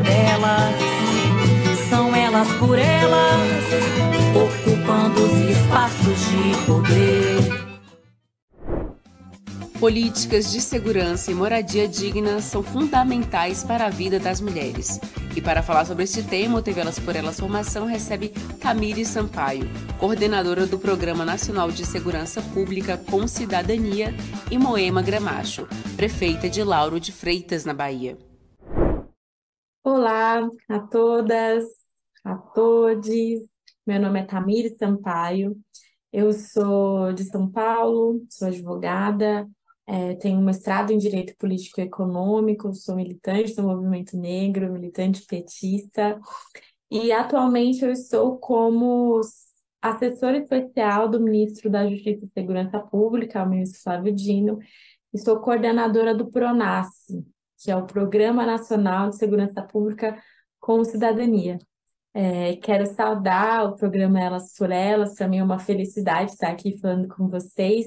delas, são elas por elas, ocupando os espaços de poder. Políticas de segurança e moradia digna são fundamentais para a vida das mulheres. E para falar sobre este tema, o TV Elas por Elas Formação recebe Camille Sampaio, coordenadora do Programa Nacional de Segurança Pública com Cidadania, e Moema Gramacho, prefeita de Lauro de Freitas, na Bahia. Olá a todas, a todos. Meu nome é Tamiri Sampaio. Eu sou de São Paulo, sou advogada, é, tenho um mestrado em Direito Político e Econômico, sou militante do movimento negro, militante petista, e atualmente eu estou como assessora especial do ministro da Justiça e Segurança Pública, o ministro Flávio Dino, e sou coordenadora do PRONASSE, que é o Programa Nacional de Segurança Pública com Cidadania. É, quero saudar o programa Elas por Elas, para mim é uma felicidade estar aqui falando com vocês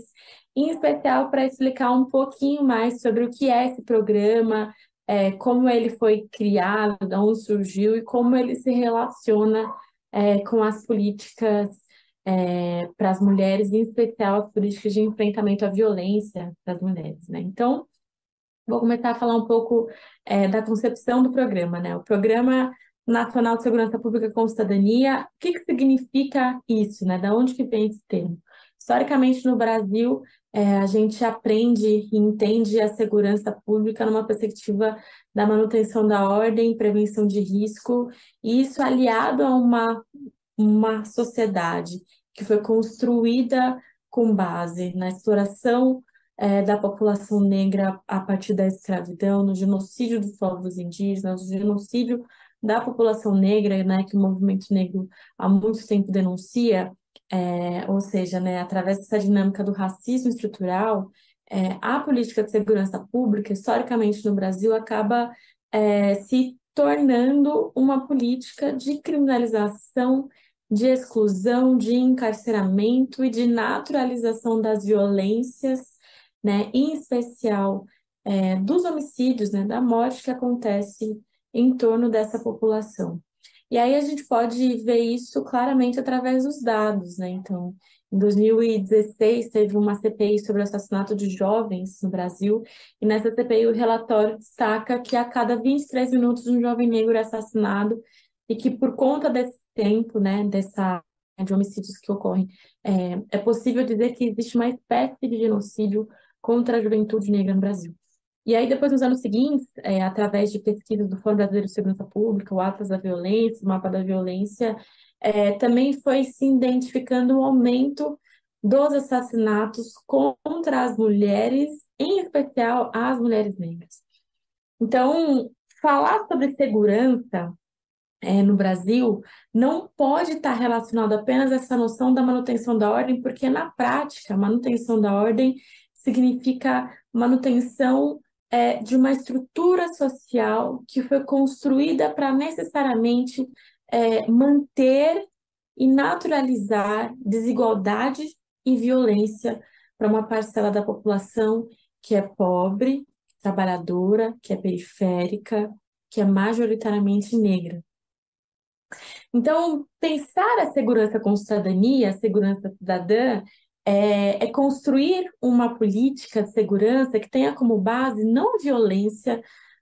em especial para explicar um pouquinho mais sobre o que é esse programa, é, como ele foi criado, de onde surgiu e como ele se relaciona é, com as políticas é, para as mulheres, em especial as políticas de enfrentamento à violência das mulheres. Né? Então, vou começar a falar um pouco é, da concepção do programa. Né? O Programa Nacional de Segurança Pública com Cidadania, o que, que significa isso? Né? Da onde que vem esse termo? Historicamente, no Brasil, é, a gente aprende e entende a segurança pública numa perspectiva da manutenção da ordem, prevenção de risco, e isso aliado a uma, uma sociedade que foi construída com base na exploração é, da população negra a partir da escravidão, no genocídio dos povos indígenas, no genocídio da população negra, né, que o movimento negro há muito tempo denuncia, é, ou seja, né, através dessa dinâmica do racismo estrutural, é, a política de segurança pública, historicamente no Brasil, acaba é, se tornando uma política de criminalização, de exclusão, de encarceramento e de naturalização das violências, né, em especial é, dos homicídios, né, da morte que acontece em torno dessa população. E aí a gente pode ver isso claramente através dos dados, né? Então, em 2016 teve uma CPI sobre o assassinato de jovens no Brasil, e nessa CPI o relatório destaca que a cada 23 minutos um jovem negro é assassinado e que por conta desse tempo, né, dessa de homicídios que ocorrem, é, é possível dizer que existe uma espécie de genocídio contra a juventude negra no Brasil. E aí, depois, nos anos seguintes, é, através de pesquisas do Fórum Brasileiro de Segurança Pública, o Atlas da Violência, o Mapa da Violência, é, também foi se identificando um aumento dos assassinatos contra as mulheres, em especial as mulheres negras. Então, falar sobre segurança é, no Brasil não pode estar relacionado apenas a essa noção da manutenção da ordem, porque na prática, a manutenção da ordem significa manutenção é, de uma estrutura social que foi construída para necessariamente é, manter e naturalizar desigualdade e violência para uma parcela da população que é pobre, trabalhadora, que é periférica, que é majoritariamente negra. Então, pensar a segurança com cidadania, a segurança cidadã, é, é construir uma política de segurança que tenha como base não a violência,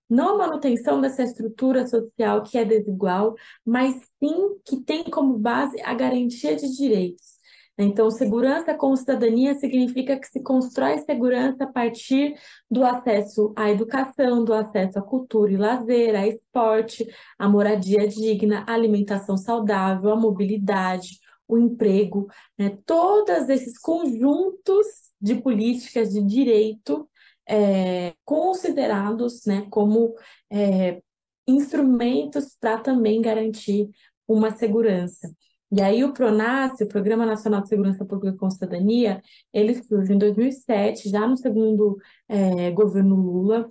não a manutenção dessa estrutura social que é desigual, mas sim que tem como base a garantia de direitos. Então, segurança com cidadania significa que se constrói segurança a partir do acesso à educação, do acesso à cultura e lazer, a esporte, à moradia digna, à alimentação saudável, à mobilidade, o emprego, né? todos esses conjuntos de políticas de direito é, considerados né, como é, instrumentos para também garantir uma segurança. E aí o PRONASSE, o Programa Nacional de Segurança Pública com Cidadania, ele surge em 2007, já no segundo é, governo Lula,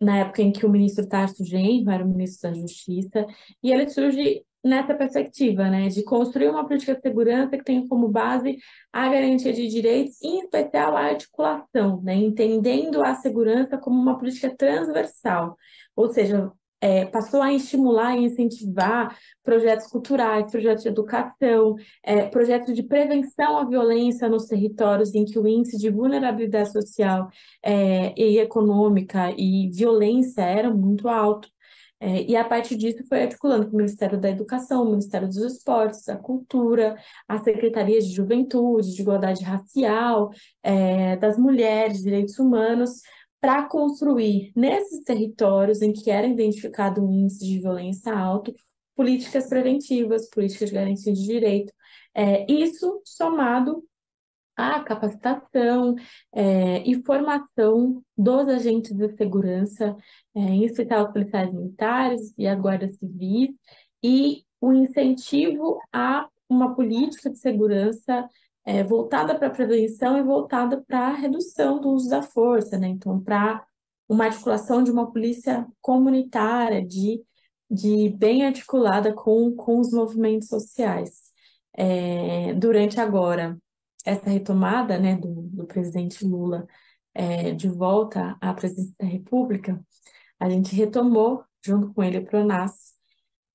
na época em que o ministro Tarso Genro era o ministro da Justiça, e ele surge nessa perspectiva, né, de construir uma política de segurança que tenha como base a garantia de direitos, em especial a articulação, né, entendendo a segurança como uma política transversal, ou seja, é, passou a estimular e incentivar projetos culturais, projetos de educação, é, projetos de prevenção à violência nos territórios em que o índice de vulnerabilidade social é, e econômica e violência era muito alto. É, e a partir disso foi articulando com o Ministério da Educação, o Ministério dos Esportes, da Cultura, as Secretarias de Juventude, de Igualdade Racial, é, das Mulheres, Direitos Humanos, para construir nesses territórios em que era identificado um índice de violência alto, políticas preventivas, políticas de garantia de direito. É, isso somado à capacitação é, e formação dos agentes de segurança, é, em especial os policiais militares e a Guarda Civil, e o incentivo a uma política de segurança é, voltada para a prevenção e voltada para a redução do uso da força, né? Então, para uma articulação de uma polícia comunitária, de, de bem articulada com, com os movimentos sociais. É, durante agora essa retomada né, do, do presidente Lula é, de volta à presidência da República, a gente retomou, junto com ele, o PRONAS,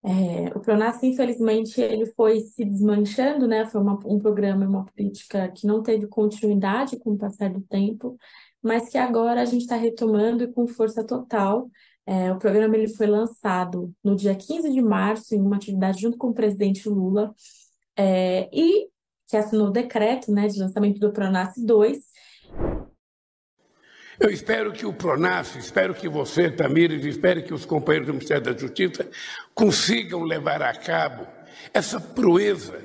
é, o Pronas, infelizmente, ele foi se desmanchando, né? Foi uma, um programa uma política que não teve continuidade com o passar do tempo, mas que agora a gente está retomando e com força total. É, o programa ele foi lançado no dia 15 de março, em uma atividade junto com o presidente Lula, é, e que assinou o decreto né, de lançamento do Pronas 2, eu espero que o Pronas, espero que você, Tamires, espero que os companheiros do Ministério da Justiça consigam levar a cabo essa proeza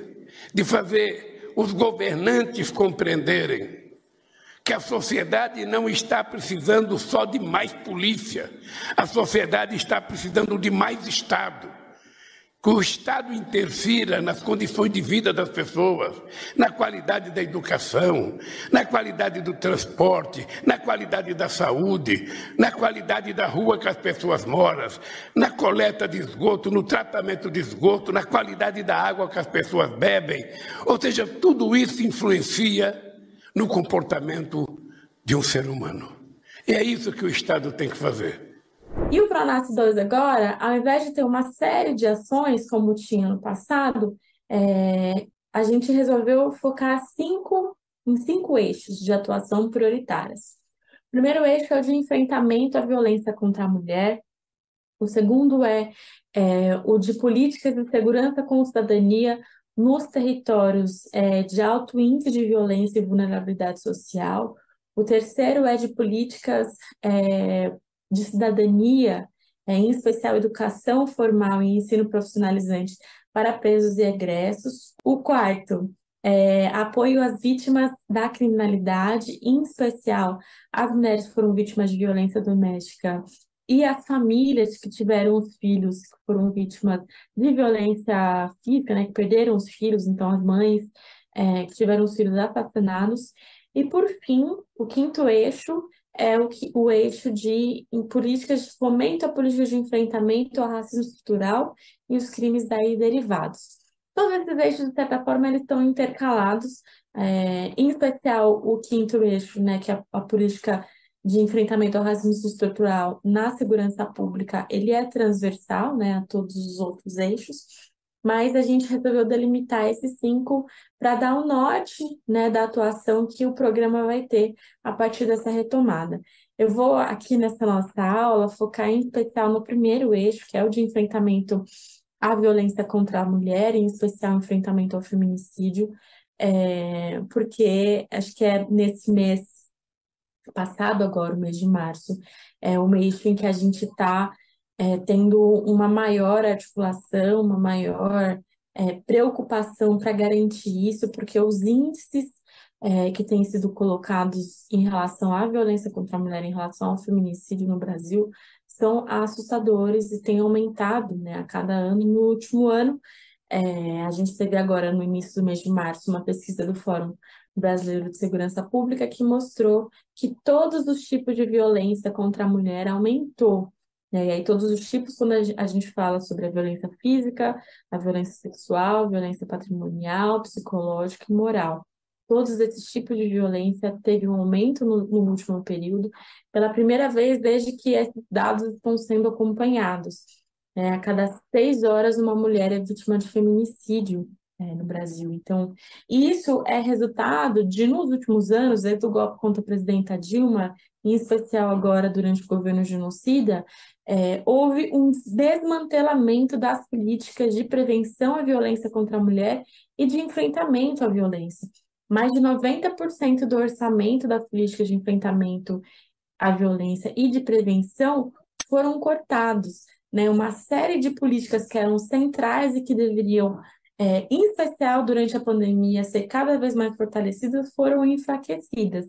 de fazer os governantes compreenderem que a sociedade não está precisando só de mais polícia, a sociedade está precisando de mais Estado que o Estado interfira nas condições de vida das pessoas, na qualidade da educação, na qualidade do transporte, na qualidade da saúde, na qualidade da rua que as pessoas moram, na coleta de esgoto, no tratamento de esgoto, na qualidade da água que as pessoas bebem. Ou seja, tudo isso influencia no comportamento de um ser humano. E é isso que o Estado tem que fazer. E o Pronas 2 agora, ao invés de ter uma série de ações, como tinha no passado, é, a gente resolveu focar cinco, em cinco eixos de atuação prioritárias. O primeiro eixo é o de enfrentamento à violência contra a mulher. O segundo é, é o de políticas de segurança com cidadania nos territórios é, de alto índice de violência e vulnerabilidade social. O terceiro é de políticas é, de cidadania, é, em especial educação formal e ensino profissionalizante para presos e egressos. O quarto, é, apoio às vítimas da criminalidade, em especial as mulheres que foram vítimas de violência doméstica e as famílias que tiveram os filhos que foram vítimas de violência física, né, que perderam os filhos, então as mães é, que tiveram os filhos assassinados. E por fim, o quinto eixo é o, que, o eixo de em políticas de fomento a políticas de enfrentamento ao racismo estrutural e os crimes daí derivados. Todos esses eixos, de certa forma, eles estão intercalados, é, em especial o quinto eixo, né, que é a, a política de enfrentamento ao racismo estrutural na segurança pública, ele é transversal né, a todos os outros eixos. Mas a gente resolveu delimitar esses cinco para dar o norte né, da atuação que o programa vai ter a partir dessa retomada. Eu vou aqui nessa nossa aula focar em especial no primeiro eixo, que é o de enfrentamento à violência contra a mulher, em especial enfrentamento ao feminicídio, é, porque acho que é nesse mês passado agora, o mês de março, é o mês em que a gente está é, tendo uma maior articulação, uma maior é, preocupação para garantir isso, porque os índices é, que têm sido colocados em relação à violência contra a mulher, em relação ao feminicídio no Brasil, são assustadores e têm aumentado né, a cada ano. No último ano, é, a gente teve agora, no início do mês de março, uma pesquisa do Fórum Brasileiro de Segurança Pública que mostrou que todos os tipos de violência contra a mulher aumentou. E aí, todos os tipos, quando a gente fala sobre a violência física, a violência sexual, violência patrimonial, psicológica e moral. Todos esses tipos de violência teve um aumento no, no último período, pela primeira vez desde que esses dados estão sendo acompanhados. É, a cada seis horas, uma mulher é vítima de feminicídio é, no Brasil. Então, isso é resultado de, nos últimos anos, desde o golpe contra a presidenta Dilma, em especial agora durante o governo genocida, é, houve um desmantelamento das políticas de prevenção à violência contra a mulher e de enfrentamento à violência. Mais de 90% do orçamento das políticas de enfrentamento à violência e de prevenção foram cortados. Né? Uma série de políticas que eram centrais e que deveriam é, em especial durante a pandemia, ser cada vez mais fortalecidas, foram enfraquecidas.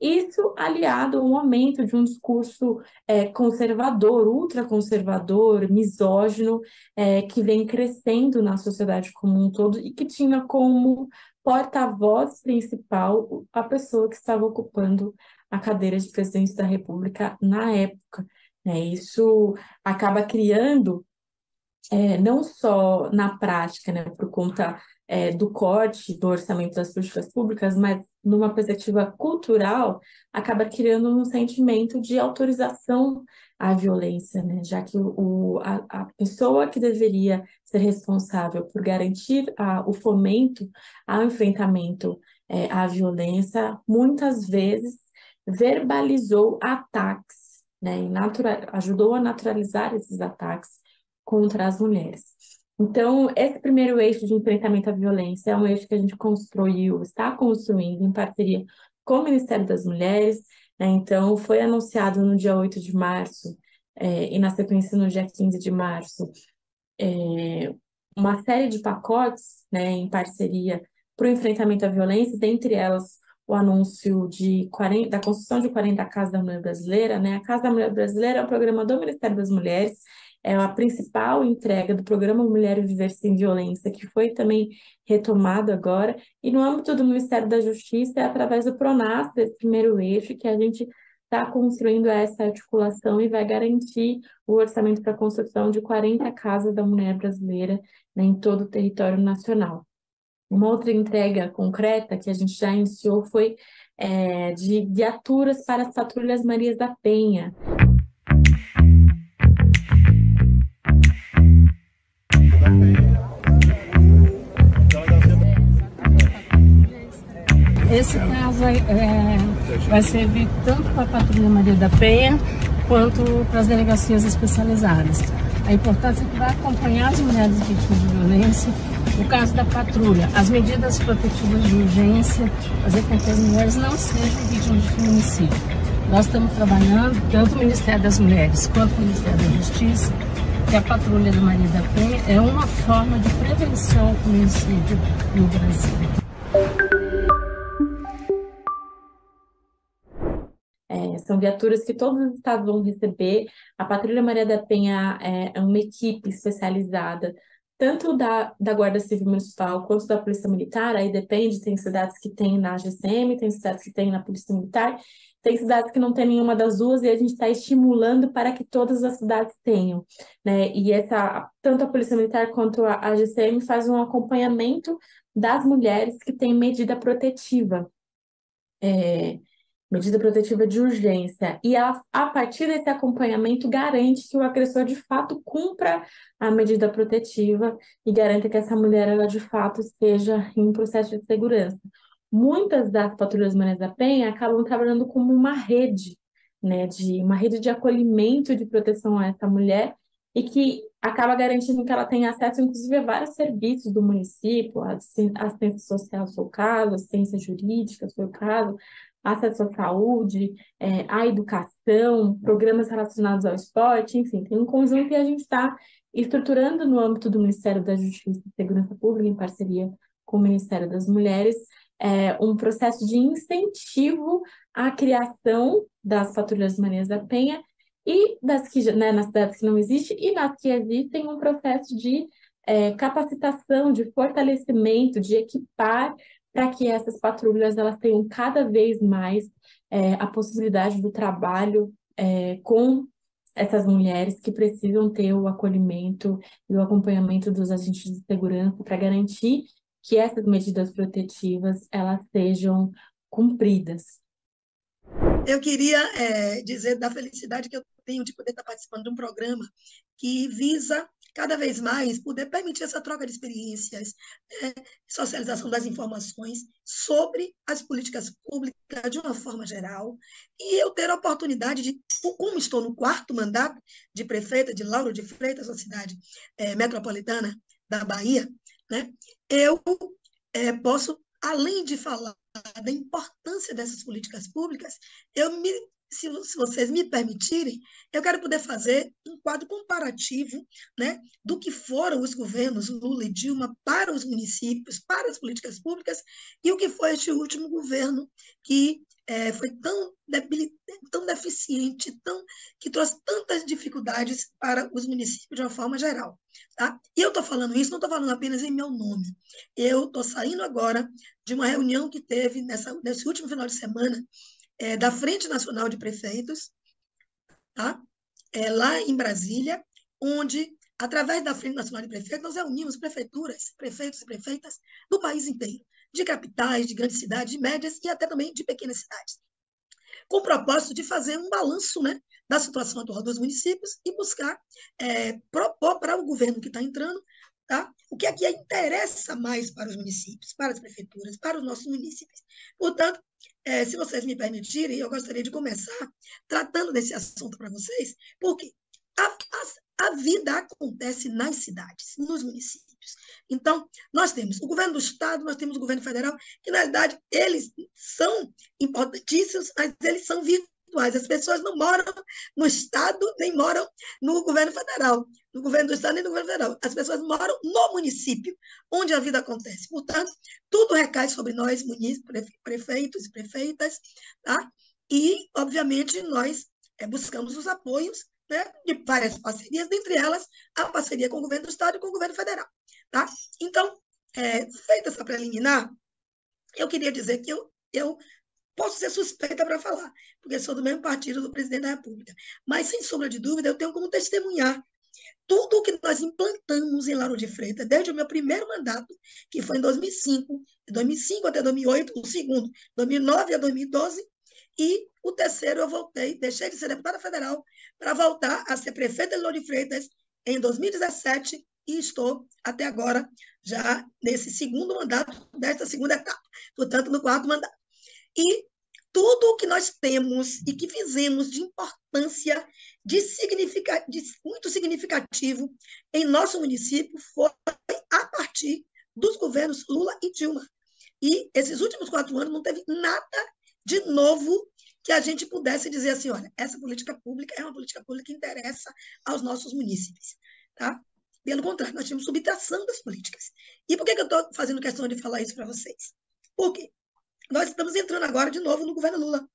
Isso aliado ao aumento de um discurso é, conservador, ultraconservador, misógino, é, que vem crescendo na sociedade como um todo e que tinha como porta-voz principal a pessoa que estava ocupando a cadeira de presidente da República na época. É, isso acaba criando é, não só na prática, né, por conta é, do corte do orçamento das políticas públicas, mas numa perspectiva cultural, acaba criando um sentimento de autorização à violência, né? já que o, a, a pessoa que deveria ser responsável por garantir a, o fomento ao enfrentamento é, à violência, muitas vezes verbalizou ataques, né? e ajudou a naturalizar esses ataques contra as mulheres. Então, esse primeiro eixo de enfrentamento à violência é um eixo que a gente construiu, está construindo em parceria com o Ministério das Mulheres. Né? Então, foi anunciado no dia 8 de março é, e, na sequência, no dia 15 de março, é, uma série de pacotes né, em parceria para o enfrentamento à violência, dentre elas o anúncio de 40, da construção de 40 Casas da Mulher Brasileira. Né? A Casa da Mulher Brasileira é um programa do Ministério das Mulheres é a principal entrega do programa Mulher Viver Sem Violência, que foi também retomado agora, e no âmbito do Ministério da Justiça, é através do PRONAS, desse primeiro eixo, que a gente está construindo essa articulação e vai garantir o orçamento para a construção de 40 casas da mulher brasileira né, em todo o território nacional. Uma outra entrega concreta que a gente já iniciou foi é, de viaturas para as patrulhas Marias da Penha. Esse caso é, vai servir tanto para a Patrulha Maria da Penha quanto para as delegacias especializadas. A importância é que vai acompanhar as mulheres vítimas de violência. No caso da patrulha, as medidas protetivas de urgência, fazer com que as mulheres não sejam vítimas de feminicídio. Nós estamos trabalhando, tanto o Ministério das Mulheres quanto o Ministério da Justiça, que a Patrulha da Maria da Penha é uma forma de prevenção ao feminicídio no Brasil. Viaturas que todos os estados vão receber. A Patrulha Maria da Penha é, é uma equipe especializada, tanto da, da Guarda Civil Municipal quanto da Polícia Militar. Aí depende, tem cidades que tem na GCM, tem cidades que tem na Polícia Militar, tem cidades que não tem nenhuma das duas e a gente está estimulando para que todas as cidades tenham, né? E essa tanto a Polícia Militar quanto a, a GCM faz um acompanhamento das mulheres que têm medida protetiva. É, medida protetiva de urgência, e a, a partir desse acompanhamento garante que o agressor de fato cumpra a medida protetiva e garanta que essa mulher ela de fato esteja em processo de segurança. Muitas das patrulhas Maria da Penha acabam trabalhando como uma rede, né, de uma rede de acolhimento de proteção a essa mulher e que acaba garantindo que ela tenha acesso, inclusive, a vários serviços do município, assistência social, se for o caso, assistência jurídica, se for o caso, acesso à saúde, é, à educação, programas relacionados ao esporte, enfim, tem um conjunto e a gente está estruturando no âmbito do Ministério da Justiça e Segurança Pública, em parceria com o Ministério das Mulheres, é, um processo de incentivo à criação das patrulhas Manias da Penha e das que, né, nas cidades que não existem e nas que existem um processo de é, capacitação, de fortalecimento, de equipar para que essas patrulhas elas tenham cada vez mais é, a possibilidade do trabalho é, com essas mulheres que precisam ter o acolhimento e o acompanhamento dos agentes de segurança para garantir que essas medidas protetivas elas sejam cumpridas. Eu queria é, dizer da felicidade que eu tenho de poder estar participando de um programa que visa cada vez mais poder permitir essa troca de experiências, né, socialização das informações sobre as políticas públicas de uma forma geral, e eu ter a oportunidade de, como estou no quarto mandato de prefeita de Lauro de Freitas, uma cidade é, metropolitana da Bahia, né, eu é, posso, além de falar da importância dessas políticas públicas, eu me se, se, vocês me permitirem, eu quero poder fazer um quadro comparativo né, do que foram os governos Lula e Dilma para os municípios, para as políticas públicas, e o que foi este último governo que é, foi tão, tão deficiente, tão, que trouxe tantas dificuldades para os municípios de uma forma geral. Tá? E eu estou falando isso, não estou falando apenas em meu nome. Eu estou saindo agora de uma reunião que teve nessa, nesse último final de semana é, da Frente Nacional de Prefeitos, tá? é, lá em Brasília, onde, através da Frente Nacional de Prefeitos, nós reunimos prefeituras, prefeitos e prefeitas do país inteiro, de capitais, de grandes cidades, de médias e até também de pequenas cidades, com o propósito de fazer um balanço né, da situação atual dos municípios e buscar é, propor para o governo que está entrando tá, o que é que interessa mais para os municípios, para as prefeituras, para os nossos municípios. Portanto, é, se vocês me permitirem, eu gostaria de começar tratando desse assunto para vocês, porque a, a, a vida acontece nas cidades, nos municípios. Então, nós temos o governo do Estado, nós temos o governo federal, que, na realidade, eles são importantíssimos, mas eles são virtuais. As pessoas não moram no Estado, nem moram no governo federal, no governo do Estado, nem no governo federal. As pessoas moram no município, onde a vida acontece. Portanto, tudo recai sobre nós, prefeitos e prefeitas, tá? E, obviamente, nós é, buscamos os apoios né, de várias parcerias, dentre elas a parceria com o governo do Estado e com o governo federal. Tá? Então, é, feita essa preliminar, eu queria dizer que eu, eu posso ser suspeita para falar, porque sou do mesmo partido do presidente da República. Mas, sem sombra de dúvida, eu tenho como testemunhar tudo o que nós implantamos em Lauro de Freitas, desde o meu primeiro mandato, que foi em 2005, de 2005 até 2008, o segundo, 2009 a 2012, e o terceiro eu voltei, deixei de ser deputada federal para voltar a ser prefeita de Lauro de Freitas em 2017 e estou até agora já nesse segundo mandato desta segunda etapa, portanto no quarto mandato. E tudo o que nós temos e que fizemos de importância, de, significa, de muito significativo em nosso município foi a partir dos governos Lula e Dilma. E esses últimos quatro anos não teve nada de novo que a gente pudesse dizer assim, olha, essa política pública é uma política pública que interessa aos nossos munícipes. Tá? Pelo contrário, nós tínhamos subtração das políticas. E por que, que eu estou fazendo questão de falar isso para vocês? Porque nós estamos entrando agora de novo no governo Lula.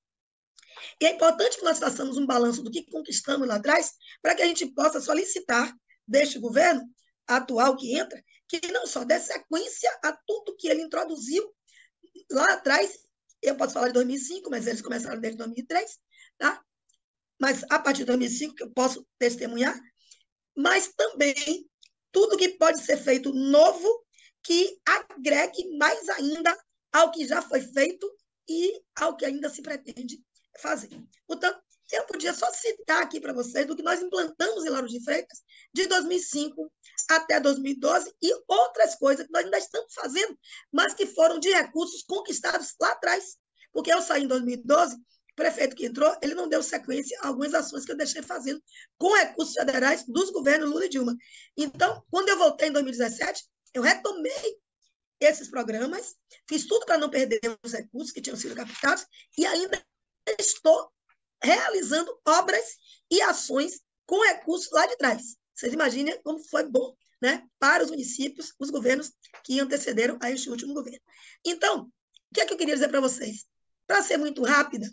E é importante que nós façamos um balanço do que conquistamos lá atrás, para que a gente possa solicitar deste governo atual que entra, que não só dê sequência a tudo que ele introduziu lá atrás, eu posso falar de 2005, mas eles começaram desde 2003, tá? Mas a partir de 2005 que eu posso testemunhar, mas também tudo que pode ser feito novo que agregue mais ainda ao que já foi feito e ao que ainda se pretende fazer. Portanto, eu podia só citar aqui para vocês do que nós implantamos em Lauro de Freitas de 2005 até 2012 e outras coisas que nós ainda estamos fazendo, mas que foram de recursos conquistados lá atrás. Porque eu saí em 2012, o prefeito que entrou, ele não deu sequência a algumas ações que eu deixei fazendo com recursos federais dos governos Lula e Dilma. Então, quando eu voltei em 2017, eu retomei esses programas, fiz tudo para não perder os recursos que tinham sido captados e ainda estou realizando obras e ações com recursos lá de trás. Vocês imaginem como foi bom né, para os municípios, os governos que antecederam a este último governo. Então, o que é que eu queria dizer para vocês? Para ser muito rápida,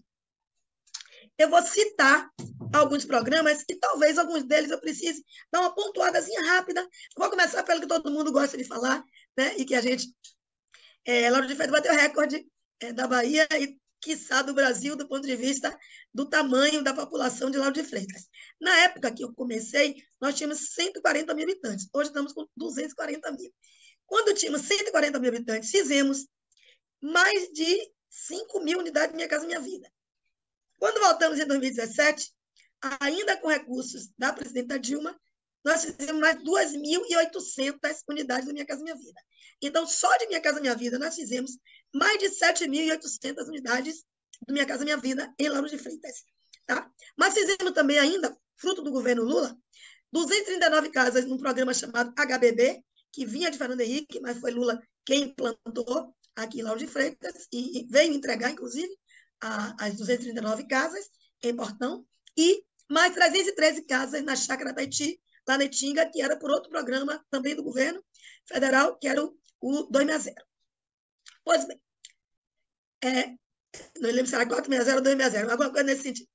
eu vou citar alguns programas e talvez alguns deles eu precise dar uma pontuadazinha rápida. Vou começar pelo que todo mundo gosta de falar, né? E que a gente, é, Lauro de Freitas bateu recorde é, da Bahia e quiçá do Brasil, do ponto de vista do tamanho da população de Lauro de Freitas. Na época que eu comecei, nós tínhamos 140 mil habitantes. Hoje estamos com 240 mil. Quando tínhamos 140 mil habitantes, fizemos mais de 5 mil unidades Minha Casa Minha Vida. Quando voltamos em 2017, ainda com recursos da presidenta Dilma, nós fizemos mais 2.800 unidades do Minha Casa Minha Vida. Então, só de Minha Casa Minha Vida, nós fizemos mais de 7.800 unidades do Minha Casa Minha Vida em Lauro de Freitas. Tá? Mas fizemos também ainda, fruto do governo Lula, 239 casas num programa chamado HBB, que vinha de Fernando Henrique, mas foi Lula quem implantou aqui em Lauro de Freitas e veio entregar, inclusive, a, as 239 casas em Portão, e mais 313 casas na Chácara Taiti, lá na Itinga, que era por outro programa também do governo federal, que era o, o 260. Pois bem, é, não lembro se era 460 ou 260, alguma coisa nesse sentido.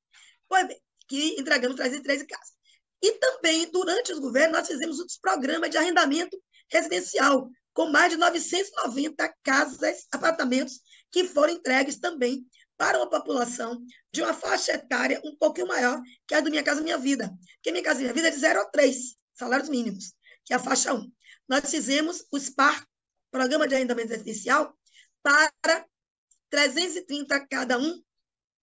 Pois bem, que entregamos 313 casas. E também, durante os governos, nós fizemos outros programas de arrendamento residencial, com mais de 990 casas, apartamentos, que foram entregues também para uma população de uma faixa etária um pouquinho maior que a do Minha Casa Minha Vida. Porque Minha Casa Minha Vida é de 0 a 3 salários mínimos, que é a faixa 1. Nós fizemos o SPAR, Programa de Arrendamento Residencial, para 330 cada um,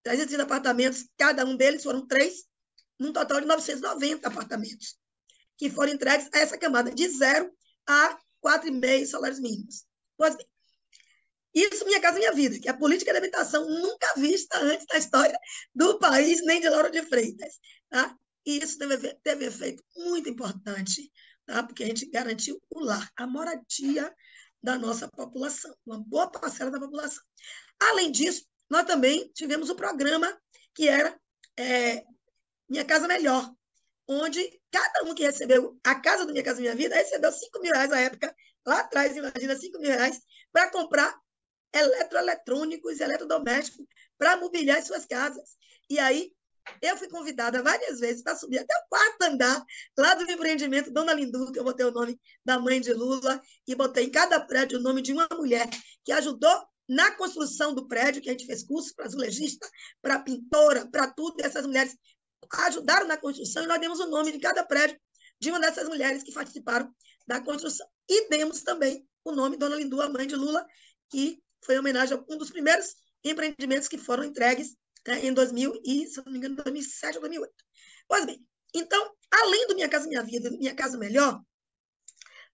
330 apartamentos, cada um deles foram três, num total de 990 apartamentos, que foram entregues a essa camada, de 0 a 4,5 salários mínimos. Pois bem, isso Minha Casa Minha Vida, que é a política de habitação nunca vista antes da história do país, nem de Lauro de Freitas. Tá? E isso teve, teve efeito muito importante, tá? porque a gente garantiu o lar, a moradia da nossa população, uma boa parcela da população. Além disso, nós também tivemos um programa que era é, Minha Casa Melhor, onde cada um que recebeu a casa do Minha Casa Minha Vida recebeu 5 mil reais na época, lá atrás, imagina, 5 mil reais, para comprar eletroeletrônicos e eletrodomésticos para mobiliar as suas casas. E aí, eu fui convidada várias vezes para subir até o quarto andar lá do empreendimento Dona Lindu, que eu botei o nome da mãe de Lula, e botei em cada prédio o nome de uma mulher que ajudou na construção do prédio, que a gente fez curso para azulejista, para pintora, para tudo, e essas mulheres ajudaram na construção, e nós demos o nome de cada prédio de uma dessas mulheres que participaram da construção. E demos também o nome Dona Lindu, a mãe de Lula, que foi em homenagem a um dos primeiros empreendimentos que foram entregues né, em 2000 e, se não me engano, 2007 ou 2008. Pois bem, então, além do Minha Casa Minha Vida Minha Casa Melhor,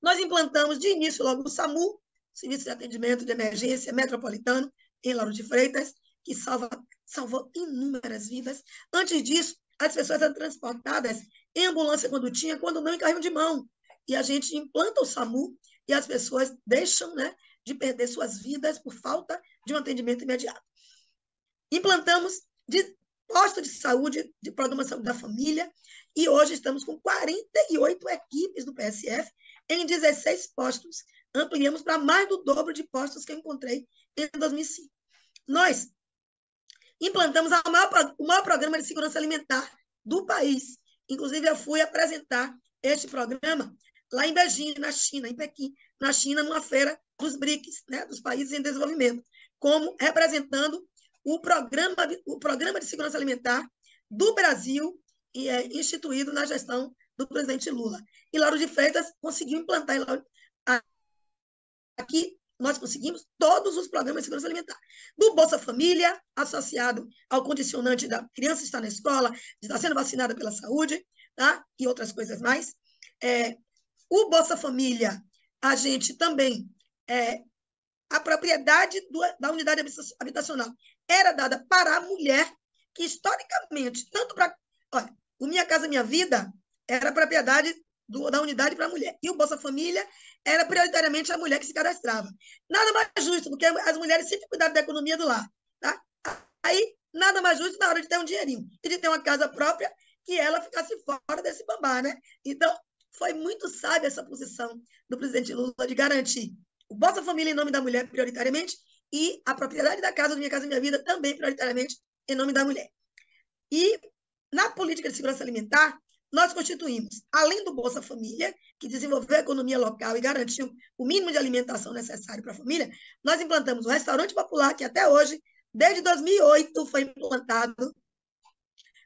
nós implantamos de início logo o SAMU, Serviço de Atendimento de Emergência Metropolitano, em Lauro de Freitas, que salva, salvou inúmeras vidas. Antes disso, as pessoas eram transportadas em ambulância quando tinha, quando não em carrinho de mão. E a gente implanta o SAMU e as pessoas deixam né, de perder suas vidas por falta de um atendimento imediato. Implantamos de posto de saúde, de programa de saúde da família, e hoje estamos com 48 equipes do PSF em 16 postos. Ampliamos para mais do dobro de postos que eu encontrei em 2005. Nós implantamos maior, o maior programa de segurança alimentar do país. Inclusive, eu fui apresentar este programa lá em Beijing, na China, em Pequim, na China, numa feira dos BRICS, né, dos países em desenvolvimento, como representando o programa, o programa de segurança alimentar do Brasil e é instituído na gestão do presidente Lula. E Lauro de Freitas conseguiu implantar aqui nós conseguimos todos os programas de segurança alimentar. Do Bolsa Família, associado ao condicionante da criança estar na escola, estar sendo vacinada pela saúde, tá? e outras coisas mais. É, o Bolsa Família, a gente também, é, a propriedade do, da unidade habitacional era dada para a mulher, que historicamente, tanto para. Olha, o Minha Casa Minha Vida era propriedade do, da unidade para a mulher. E o Bolsa Família era prioritariamente a mulher que se cadastrava. Nada mais justo, porque as mulheres sempre cuidaram da economia do lar. Tá? Aí, nada mais justo na hora de ter um dinheirinho e de ter uma casa própria que ela ficasse fora desse bambá, né? Então, foi muito sábia essa posição do presidente Lula de garantir o Bolsa Família em nome da mulher, prioritariamente, e a propriedade da casa, do Minha Casa Minha Vida, também prioritariamente em nome da mulher. E na política de segurança alimentar, nós constituímos, além do Bolsa Família, que desenvolveu a economia local e garantiu o mínimo de alimentação necessário para a família, nós implantamos o restaurante popular, que até hoje, desde 2008, foi implantado.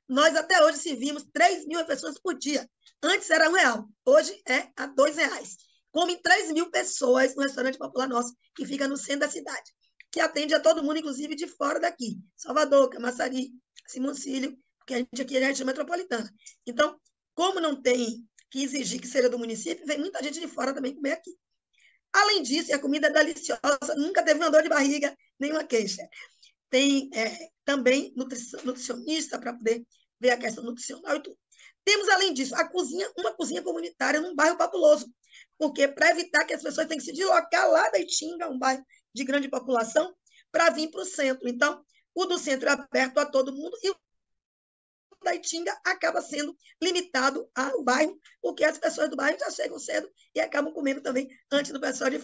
Nós até hoje servimos 3 mil pessoas por dia. Antes era um real, hoje é a dois reais. Comem 3 mil pessoas no restaurante popular nosso, que fica no centro da cidade, que atende a todo mundo, inclusive de fora daqui. Salvador, Camaçari, Simoncílio, porque a gente aqui é a região metropolitana. Então, como não tem que exigir que seja do município, vem muita gente de fora também comer aqui. Além disso, a comida é deliciosa, nunca teve uma dor de barriga, nenhuma queixa. Tem é, também nutricionista para poder ver a questão nutricional e tudo. Temos, além disso, a cozinha, uma cozinha comunitária num bairro populoso, porque para evitar que as pessoas tenham que se deslocar lá da Itinga, um bairro de grande população, para vir para o centro. Então, o do centro é aberto a todo mundo e o da Itinga acaba sendo limitado ao bairro, porque as pessoas do bairro já chegam cedo e acabam comendo também antes do pessoal de.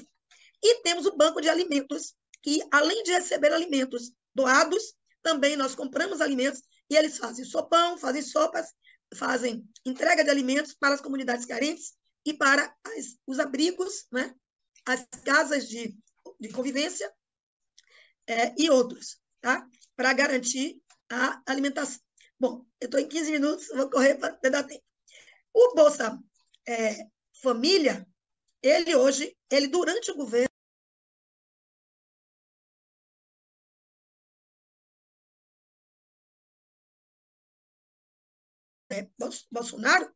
E temos o banco de alimentos, que além de receber alimentos doados, também nós compramos alimentos e eles fazem sopão, fazem sopas, fazem entrega de alimentos para as comunidades carentes e para as, os abrigos, né? as casas de, de convivência é, e outros, tá? para garantir a alimentação. Bom, eu estou em 15 minutos, vou correr para dar tempo. O Bolsa é, Família, ele hoje, ele durante o governo, é, Bolsonaro,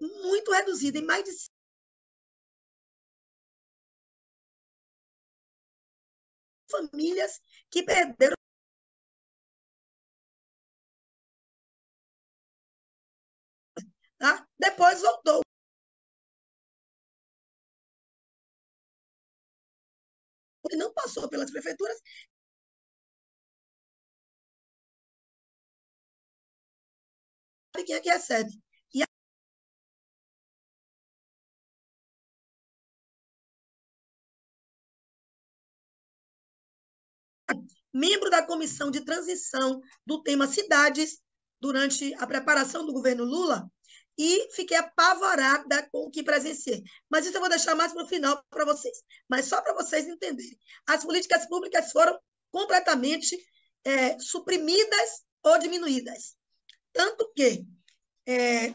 muito reduzido, em mais de famílias que perderam Tá? Depois voltou. E não passou pelas prefeituras. Quem é que recebe? Membro da comissão de transição do tema cidades durante a preparação do governo Lula e fiquei apavorada com o que presenciei. Mas isso eu vou deixar mais para o final para vocês. Mas só para vocês entenderem. As políticas públicas foram completamente é, suprimidas ou diminuídas. Tanto que é,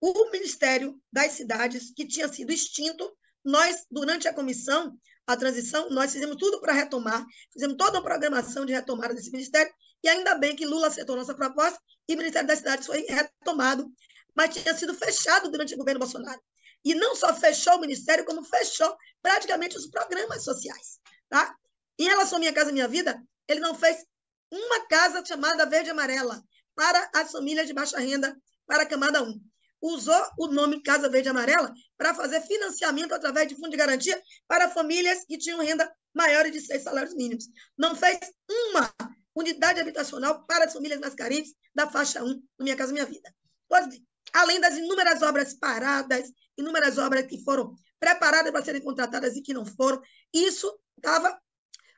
o Ministério das Cidades, que tinha sido extinto, nós, durante a comissão, a transição, nós fizemos tudo para retomar, fizemos toda uma programação de retomada desse ministério, e ainda bem que Lula aceitou nossa proposta e o Ministério das Cidades foi retomado, mas tinha sido fechado durante o governo Bolsonaro. E não só fechou o ministério, como fechou praticamente os programas sociais. Tá? Em relação à Minha Casa Minha Vida, ele não fez uma casa chamada Verde Amarela para as famílias de baixa renda, para a camada 1 usou o nome Casa Verde Amarela para fazer financiamento através de fundo de garantia para famílias que tinham renda maior de seis salários mínimos. Não fez uma unidade habitacional para as famílias mais carentes da faixa 1 no Minha Casa Minha Vida. Além das inúmeras obras paradas, inúmeras obras que foram preparadas para serem contratadas e que não foram, isso dava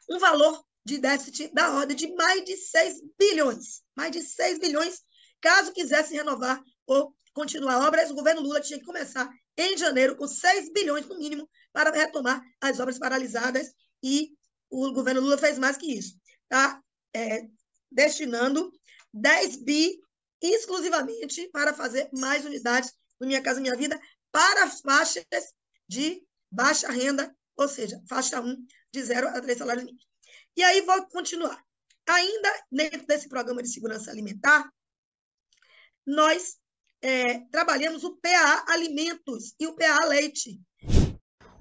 um valor de déficit da ordem de mais de 6 bilhões. Mais de 6 bilhões, caso quisesse renovar ou continuar obras, o governo Lula tinha que começar em janeiro com 6 bilhões no mínimo para retomar as obras paralisadas e o governo Lula fez mais que isso. Está é, destinando 10 bi exclusivamente para fazer mais unidades do Minha Casa Minha Vida para as faixas de baixa renda, ou seja, faixa 1, de 0 a 3 salários mínimos. E aí vou continuar. Ainda dentro desse programa de segurança alimentar, nós é, trabalhamos o PA Alimentos e o PA Leite.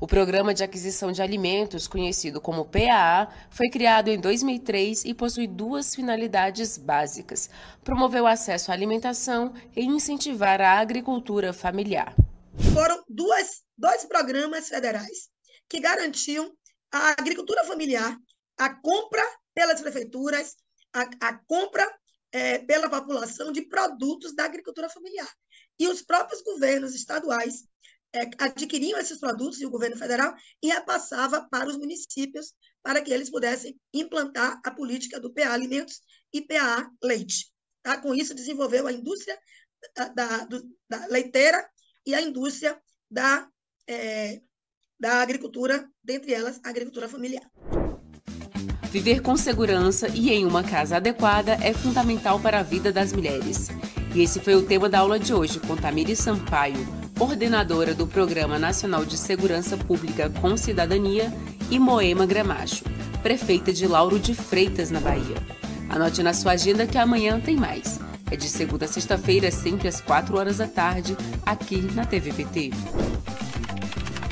O Programa de Aquisição de Alimentos, conhecido como PAA, foi criado em 2003 e possui duas finalidades básicas: promover o acesso à alimentação e incentivar a agricultura familiar. Foram duas, dois programas federais que garantiam a agricultura familiar, a compra pelas prefeituras, a, a compra é, pela população de produtos da agricultura familiar. E os próprios governos estaduais é, adquiriam esses produtos, e o governo federal, e repassava para os municípios, para que eles pudessem implantar a política do PA Alimentos e PA Leite. Tá? Com isso, desenvolveu a indústria da, do, da leiteira e a indústria da, é, da agricultura, dentre elas a agricultura familiar. Viver com segurança e em uma casa adequada é fundamental para a vida das mulheres. E esse foi o tema da aula de hoje com Tamiri Sampaio, coordenadora do Programa Nacional de Segurança Pública com Cidadania, e Moema Gramacho, prefeita de Lauro de Freitas, na Bahia. Anote na sua agenda que amanhã tem mais. É de segunda a sexta-feira, sempre às 4 horas da tarde, aqui na TVPT.